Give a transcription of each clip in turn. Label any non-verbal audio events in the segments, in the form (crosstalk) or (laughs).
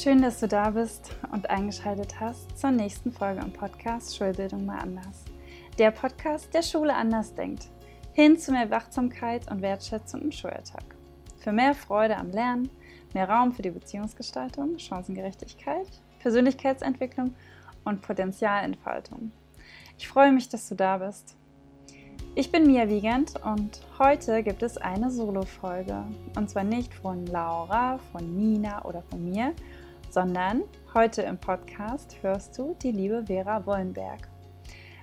Schön, dass du da bist und eingeschaltet hast zur nächsten Folge im Podcast Schulbildung mal anders. Der Podcast, der Schule anders denkt. Hin zu mehr Wachsamkeit und Wertschätzung im Schulalltag. Für mehr Freude am Lernen, mehr Raum für die Beziehungsgestaltung, Chancengerechtigkeit, Persönlichkeitsentwicklung und Potenzialentfaltung. Ich freue mich, dass du da bist. Ich bin Mia Wiegand und heute gibt es eine Solo-Folge. Und zwar nicht von Laura, von Nina oder von mir, sondern heute im Podcast hörst du die liebe Vera Wollenberg.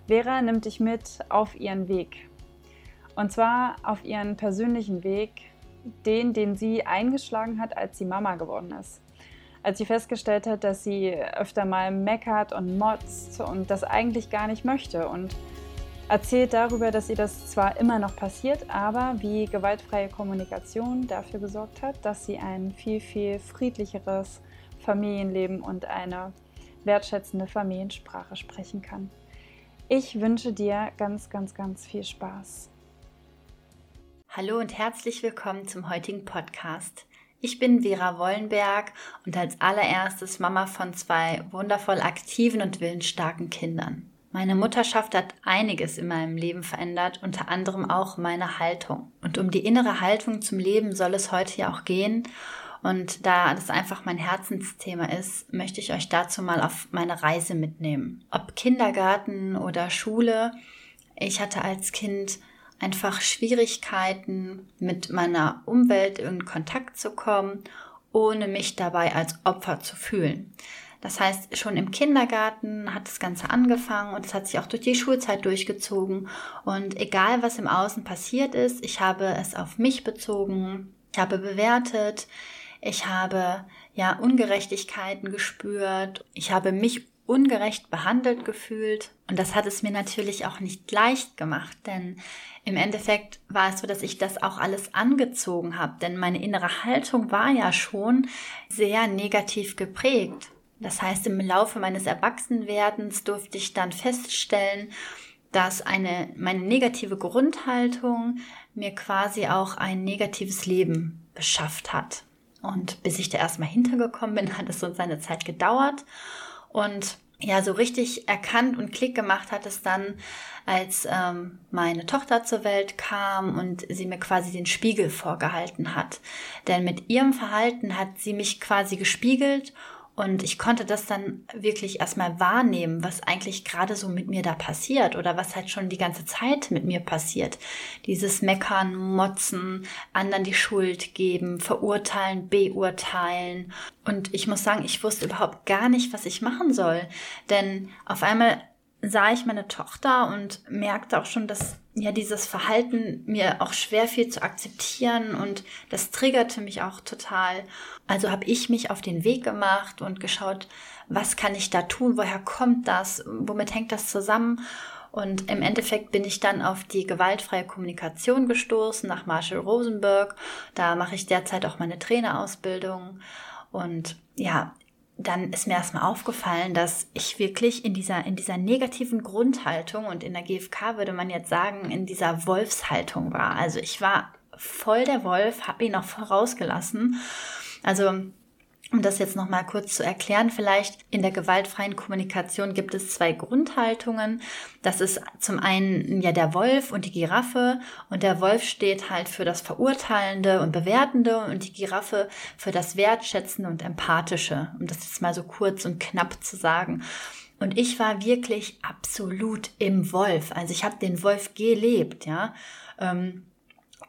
Vera nimmt dich mit auf ihren Weg. Und zwar auf ihren persönlichen Weg, den, den sie eingeschlagen hat, als sie Mama geworden ist. Als sie festgestellt hat, dass sie öfter mal meckert und motzt und das eigentlich gar nicht möchte und erzählt darüber, dass ihr das zwar immer noch passiert, aber wie gewaltfreie Kommunikation dafür gesorgt hat, dass sie ein viel, viel friedlicheres Familienleben und eine wertschätzende Familiensprache sprechen kann. Ich wünsche dir ganz, ganz, ganz viel Spaß. Hallo und herzlich willkommen zum heutigen Podcast. Ich bin Vera Wollenberg und als allererstes Mama von zwei wundervoll aktiven und willensstarken Kindern. Meine Mutterschaft hat einiges in meinem Leben verändert, unter anderem auch meine Haltung. Und um die innere Haltung zum Leben soll es heute ja auch gehen. Und da das einfach mein Herzensthema ist, möchte ich euch dazu mal auf meine Reise mitnehmen. Ob Kindergarten oder Schule, ich hatte als Kind einfach Schwierigkeiten, mit meiner Umwelt in Kontakt zu kommen, ohne mich dabei als Opfer zu fühlen. Das heißt, schon im Kindergarten hat das Ganze angefangen und es hat sich auch durch die Schulzeit durchgezogen. Und egal, was im Außen passiert ist, ich habe es auf mich bezogen, ich habe bewertet, ich habe ja Ungerechtigkeiten gespürt, ich habe mich ungerecht behandelt gefühlt und das hat es mir natürlich auch nicht leicht gemacht, denn im Endeffekt war es so, dass ich das auch alles angezogen habe, denn meine innere Haltung war ja schon sehr negativ geprägt. Das heißt, im Laufe meines Erwachsenwerdens durfte ich dann feststellen, dass eine, meine negative Grundhaltung mir quasi auch ein negatives Leben beschafft hat. Und bis ich da erstmal hintergekommen bin, (laughs) hat es so seine Zeit gedauert. Und ja, so richtig erkannt und Klick gemacht hat es dann, als ähm, meine Tochter zur Welt kam und sie mir quasi den Spiegel vorgehalten hat. Denn mit ihrem Verhalten hat sie mich quasi gespiegelt und ich konnte das dann wirklich erstmal wahrnehmen, was eigentlich gerade so mit mir da passiert oder was halt schon die ganze Zeit mit mir passiert. Dieses Meckern, Motzen, anderen die Schuld geben, verurteilen, beurteilen. Und ich muss sagen, ich wusste überhaupt gar nicht, was ich machen soll. Denn auf einmal sah ich meine Tochter und merkte auch schon, dass ja dieses Verhalten mir auch schwer fiel zu akzeptieren und das triggerte mich auch total. Also habe ich mich auf den Weg gemacht und geschaut, was kann ich da tun, woher kommt das, womit hängt das zusammen? Und im Endeffekt bin ich dann auf die gewaltfreie Kommunikation gestoßen nach Marshall Rosenberg. Da mache ich derzeit auch meine Trainerausbildung. Und ja, dann ist mir erstmal aufgefallen, dass ich wirklich in dieser, in dieser negativen Grundhaltung und in der GfK würde man jetzt sagen, in dieser Wolfshaltung war. Also ich war voll der Wolf, habe ihn auch vorausgelassen. Also um das jetzt nochmal kurz zu erklären, vielleicht in der gewaltfreien Kommunikation gibt es zwei Grundhaltungen. Das ist zum einen ja der Wolf und die Giraffe und der Wolf steht halt für das Verurteilende und Bewertende und die Giraffe für das Wertschätzende und Empathische, um das jetzt mal so kurz und knapp zu sagen. Und ich war wirklich absolut im Wolf. Also ich habe den Wolf gelebt, ja. Ähm,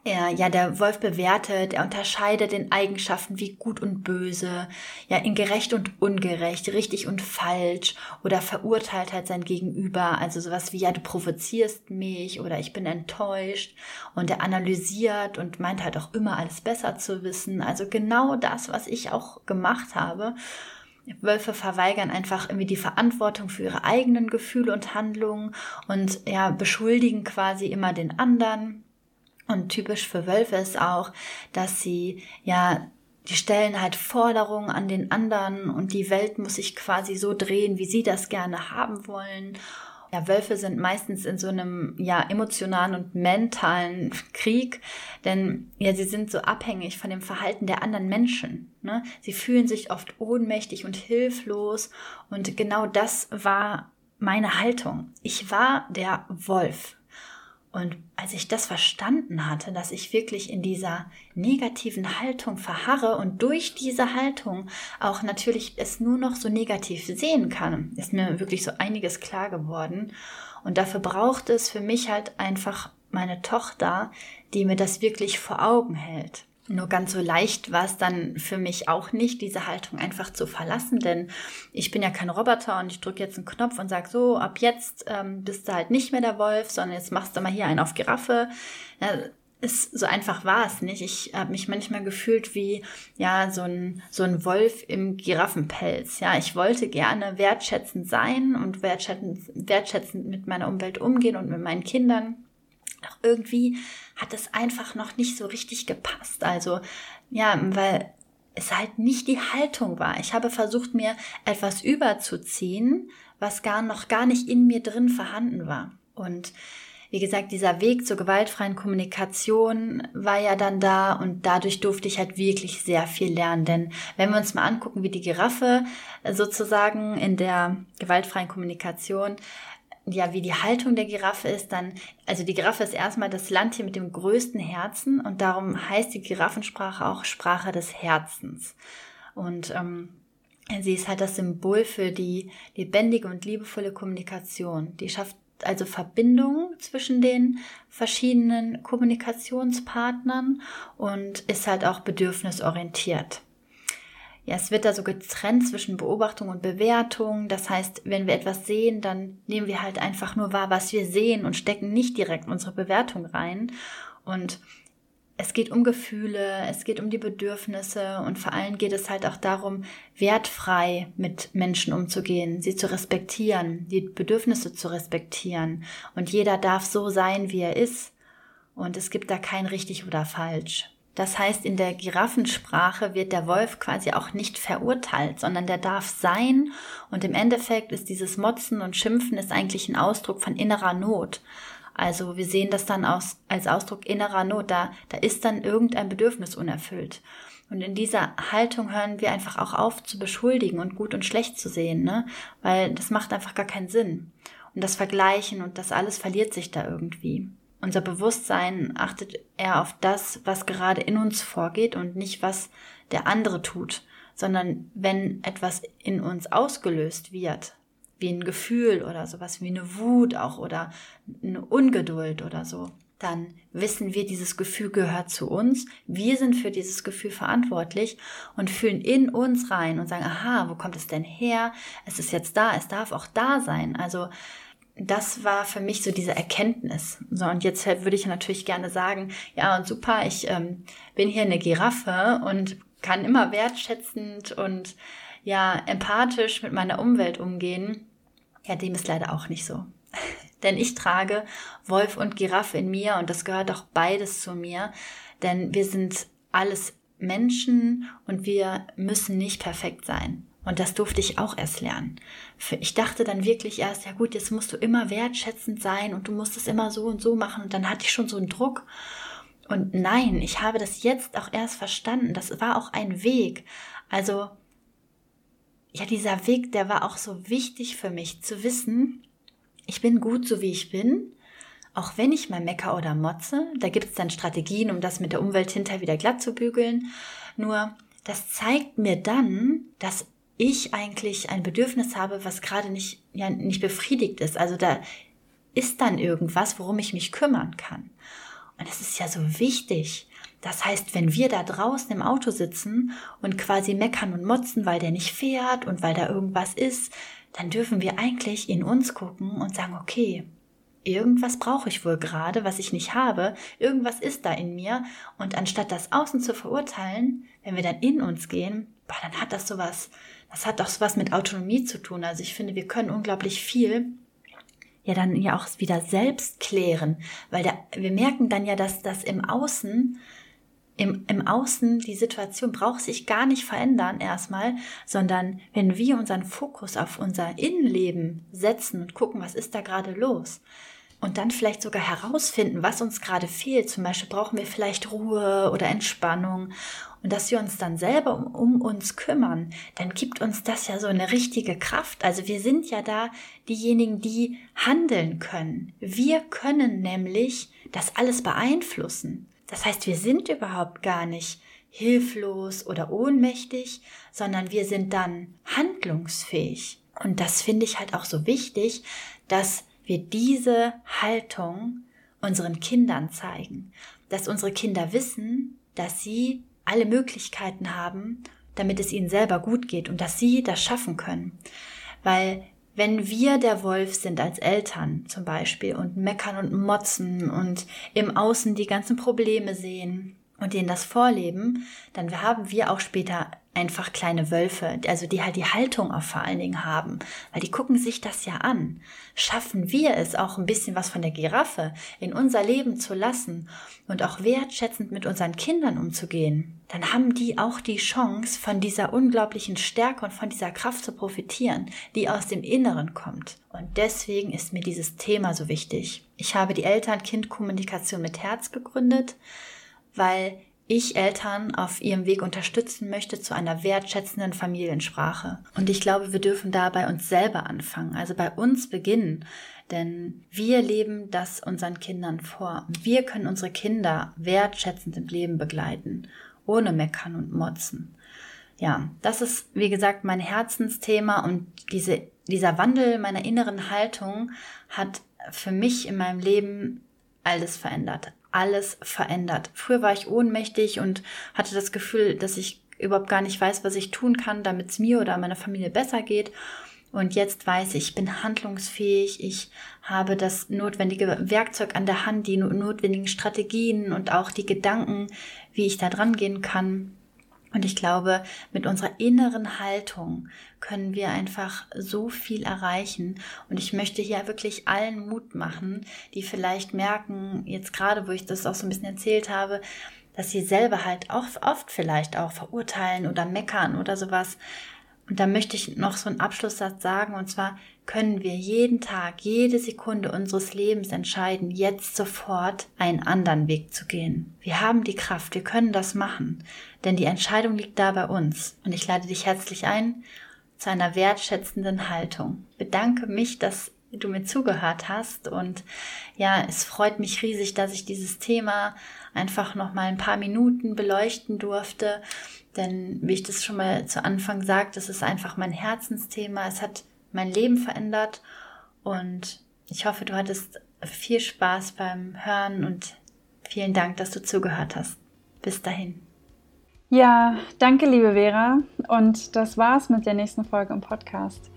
er, ja, der Wolf bewertet, er unterscheidet in Eigenschaften wie gut und böse, ja, in gerecht und ungerecht, richtig und falsch oder verurteilt halt sein Gegenüber, also sowas wie, ja, du provozierst mich oder ich bin enttäuscht. Und er analysiert und meint halt auch immer alles besser zu wissen, also genau das, was ich auch gemacht habe. Wölfe verweigern einfach irgendwie die Verantwortung für ihre eigenen Gefühle und Handlungen und ja, beschuldigen quasi immer den anderen und typisch für Wölfe ist auch, dass sie ja die stellen halt Forderungen an den anderen und die Welt muss sich quasi so drehen, wie sie das gerne haben wollen. Ja, Wölfe sind meistens in so einem ja emotionalen und mentalen Krieg, denn ja, sie sind so abhängig von dem Verhalten der anderen Menschen. Ne? Sie fühlen sich oft ohnmächtig und hilflos und genau das war meine Haltung. Ich war der Wolf. Und als ich das verstanden hatte, dass ich wirklich in dieser negativen Haltung verharre und durch diese Haltung auch natürlich es nur noch so negativ sehen kann, ist mir wirklich so einiges klar geworden. Und dafür braucht es für mich halt einfach meine Tochter, die mir das wirklich vor Augen hält. Nur ganz so leicht war es dann für mich auch nicht, diese Haltung einfach zu verlassen, denn ich bin ja kein Roboter und ich drücke jetzt einen Knopf und sage so, ab jetzt ähm, bist du halt nicht mehr der Wolf, sondern jetzt machst du mal hier einen auf Giraffe. Ja, ist, so einfach war es nicht. Ich habe mich manchmal gefühlt wie ja so ein so ein Wolf im Giraffenpelz. Ja, ich wollte gerne wertschätzend sein und wertschätzend, wertschätzend mit meiner Umwelt umgehen und mit meinen Kindern. Doch irgendwie hat es einfach noch nicht so richtig gepasst. Also ja, weil es halt nicht die Haltung war. Ich habe versucht, mir etwas überzuziehen, was gar noch gar nicht in mir drin vorhanden war. Und wie gesagt, dieser Weg zur gewaltfreien Kommunikation war ja dann da und dadurch durfte ich halt wirklich sehr viel lernen. Denn wenn wir uns mal angucken, wie die Giraffe sozusagen in der gewaltfreien Kommunikation ja, wie die Haltung der Giraffe ist, dann, also die Giraffe ist erstmal das Landtier mit dem größten Herzen und darum heißt die Giraffensprache auch Sprache des Herzens. Und ähm, sie ist halt das Symbol für die lebendige und liebevolle Kommunikation. Die schafft also Verbindung zwischen den verschiedenen Kommunikationspartnern und ist halt auch bedürfnisorientiert ja, es wird da so getrennt zwischen Beobachtung und Bewertung. Das heißt, wenn wir etwas sehen, dann nehmen wir halt einfach nur wahr, was wir sehen und stecken nicht direkt unsere Bewertung rein. Und es geht um Gefühle, es geht um die Bedürfnisse und vor allem geht es halt auch darum, wertfrei mit Menschen umzugehen, sie zu respektieren, die Bedürfnisse zu respektieren. Und jeder darf so sein, wie er ist. Und es gibt da kein richtig oder falsch. Das heißt, in der Giraffensprache wird der Wolf quasi auch nicht verurteilt, sondern der darf sein. Und im Endeffekt ist dieses Motzen und Schimpfen ist eigentlich ein Ausdruck von innerer Not. Also wir sehen das dann aus, als Ausdruck innerer Not. Da, da ist dann irgendein Bedürfnis unerfüllt. Und in dieser Haltung hören wir einfach auch auf zu beschuldigen und gut und schlecht zu sehen, ne? Weil das macht einfach gar keinen Sinn. Und das Vergleichen und das alles verliert sich da irgendwie unser Bewusstsein achtet eher auf das, was gerade in uns vorgeht und nicht, was der andere tut, sondern wenn etwas in uns ausgelöst wird, wie ein Gefühl oder sowas wie eine Wut auch oder eine Ungeduld oder so, dann wissen wir, dieses Gefühl gehört zu uns. Wir sind für dieses Gefühl verantwortlich und fühlen in uns rein und sagen, aha, wo kommt es denn her? Es ist jetzt da, es darf auch da sein. Also das war für mich so diese Erkenntnis. So, und jetzt würde ich natürlich gerne sagen, ja, und super, ich ähm, bin hier eine Giraffe und kann immer wertschätzend und ja, empathisch mit meiner Umwelt umgehen. Ja, dem ist leider auch nicht so. (laughs) denn ich trage Wolf und Giraffe in mir und das gehört auch beides zu mir, denn wir sind alles Menschen und wir müssen nicht perfekt sein. Und das durfte ich auch erst lernen. Ich dachte dann wirklich erst, ja gut, jetzt musst du immer wertschätzend sein und du musst es immer so und so machen. Und dann hatte ich schon so einen Druck. Und nein, ich habe das jetzt auch erst verstanden. Das war auch ein Weg. Also, ja, dieser Weg, der war auch so wichtig für mich zu wissen, ich bin gut so wie ich bin. Auch wenn ich mal mecker oder motze, da gibt es dann Strategien, um das mit der Umwelt hinterher wieder glatt zu bügeln. Nur, das zeigt mir dann, dass ich eigentlich ein Bedürfnis habe, was gerade nicht, ja, nicht befriedigt ist. Also da ist dann irgendwas, worum ich mich kümmern kann. Und es ist ja so wichtig. Das heißt, wenn wir da draußen im Auto sitzen und quasi meckern und motzen, weil der nicht fährt und weil da irgendwas ist, dann dürfen wir eigentlich in uns gucken und sagen, okay, irgendwas brauche ich wohl gerade, was ich nicht habe, irgendwas ist da in mir und anstatt das außen zu verurteilen, wenn wir dann in uns gehen, boah, dann hat das sowas, das hat auch was mit Autonomie zu tun. Also ich finde, wir können unglaublich viel ja dann ja auch wieder selbst klären, weil da, wir merken dann ja, dass das im Außen im, im Außen, die Situation braucht sich gar nicht verändern erstmal, sondern wenn wir unseren Fokus auf unser Innenleben setzen und gucken, was ist da gerade los, und dann vielleicht sogar herausfinden, was uns gerade fehlt. Zum Beispiel brauchen wir vielleicht Ruhe oder Entspannung und dass wir uns dann selber um, um, uns kümmern, dann gibt uns das ja so eine richtige Kraft. Also wir sind ja da diejenigen, die handeln können. Wir können nämlich das alles beeinflussen. Das heißt, wir sind überhaupt gar nicht hilflos oder ohnmächtig, sondern wir sind dann handlungsfähig. Und das finde ich halt auch so wichtig, dass wir diese Haltung unseren Kindern zeigen, dass unsere Kinder wissen, dass sie alle Möglichkeiten haben, damit es ihnen selber gut geht und dass sie das schaffen können. Weil wenn wir der Wolf sind als Eltern zum Beispiel und meckern und motzen und im Außen die ganzen Probleme sehen und denen das vorleben, dann haben wir auch später einfach kleine Wölfe, also die halt die Haltung auch vor allen Dingen haben, weil die gucken sich das ja an. Schaffen wir es auch ein bisschen was von der Giraffe in unser Leben zu lassen und auch wertschätzend mit unseren Kindern umzugehen, dann haben die auch die Chance, von dieser unglaublichen Stärke und von dieser Kraft zu profitieren, die aus dem Inneren kommt. Und deswegen ist mir dieses Thema so wichtig. Ich habe die Eltern-Kind-Kommunikation mit Herz gegründet, weil ich Eltern auf ihrem Weg unterstützen möchte zu einer wertschätzenden Familiensprache. Und ich glaube, wir dürfen da bei uns selber anfangen, also bei uns beginnen. Denn wir leben das unseren Kindern vor. Wir können unsere Kinder wertschätzend im Leben begleiten, ohne Meckern und Motzen. Ja, das ist, wie gesagt, mein Herzensthema und diese, dieser Wandel meiner inneren Haltung hat für mich in meinem Leben alles verändert alles verändert. Früher war ich ohnmächtig und hatte das Gefühl, dass ich überhaupt gar nicht weiß, was ich tun kann, damit es mir oder meiner Familie besser geht. Und jetzt weiß ich, ich bin handlungsfähig, ich habe das notwendige Werkzeug an der Hand, die notwendigen Strategien und auch die Gedanken, wie ich da dran gehen kann. Und ich glaube, mit unserer inneren Haltung können wir einfach so viel erreichen. Und ich möchte hier wirklich allen Mut machen, die vielleicht merken, jetzt gerade, wo ich das auch so ein bisschen erzählt habe, dass sie selber halt auch oft vielleicht auch verurteilen oder meckern oder sowas. Und da möchte ich noch so einen Abschlusssatz sagen, und zwar können wir jeden Tag, jede Sekunde unseres Lebens entscheiden, jetzt sofort einen anderen Weg zu gehen. Wir haben die Kraft, wir können das machen, denn die Entscheidung liegt da bei uns. Und ich lade dich herzlich ein zu einer wertschätzenden Haltung. Bedanke mich, dass du mir zugehört hast und ja, es freut mich riesig, dass ich dieses Thema einfach noch mal ein paar Minuten beleuchten durfte, denn wie ich das schon mal zu Anfang sagte, das ist einfach mein Herzensthema. Es hat mein Leben verändert und ich hoffe, du hattest viel Spaß beim Hören und vielen Dank, dass du zugehört hast. Bis dahin. Ja, danke, liebe Vera. Und das war's mit der nächsten Folge im Podcast.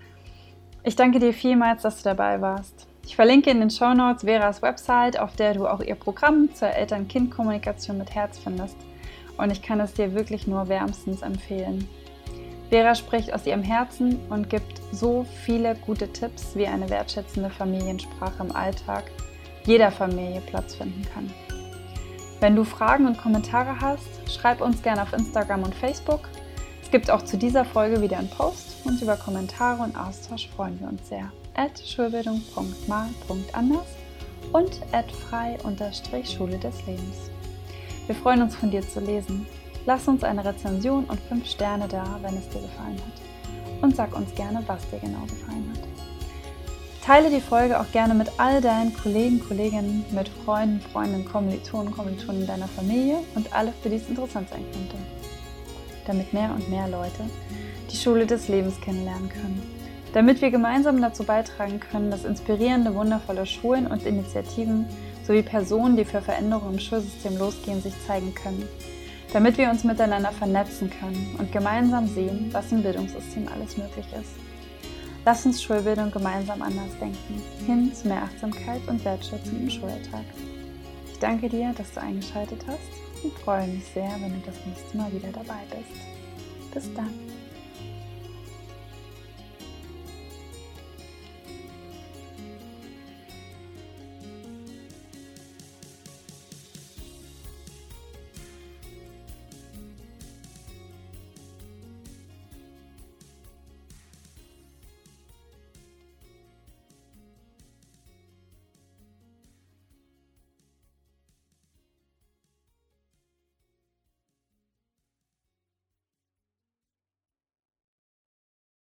Ich danke dir vielmals, dass du dabei warst. Ich verlinke in den Show Notes Veras Website, auf der du auch ihr Programm zur Eltern-Kind-Kommunikation mit Herz findest. Und ich kann es dir wirklich nur wärmstens empfehlen. Vera spricht aus ihrem Herzen und gibt so viele gute Tipps, wie eine wertschätzende Familiensprache im Alltag jeder Familie Platz finden kann. Wenn du Fragen und Kommentare hast, schreib uns gerne auf Instagram und Facebook. Es gibt auch zu dieser Folge wieder einen Post und über Kommentare und Austausch freuen wir uns sehr. At schulbildung.mal.anders und at frei-schule des Lebens. Wir freuen uns von dir zu lesen. Lass uns eine Rezension und 5 Sterne da, wenn es dir gefallen hat. Und sag uns gerne, was dir genau gefallen hat. Teile die Folge auch gerne mit all deinen Kollegen, Kolleginnen, mit Freunden, Freundinnen, Kommilitonen, Kommilitonen deiner Familie und alle, für die es interessant sein könnte. Damit mehr und mehr Leute die Schule des Lebens kennenlernen können. Damit wir gemeinsam dazu beitragen können, dass inspirierende, wundervolle Schulen und Initiativen sowie Personen, die für Veränderungen im Schulsystem losgehen, sich zeigen können. Damit wir uns miteinander vernetzen können und gemeinsam sehen, was im Bildungssystem alles möglich ist. Lass uns Schulbildung gemeinsam anders denken, hin zu mehr Achtsamkeit und Wertschätzung im Schulalltag. Ich danke dir, dass du eingeschaltet hast und freue mich sehr, wenn du das nächste Mal wieder dabei bist. Bis dann.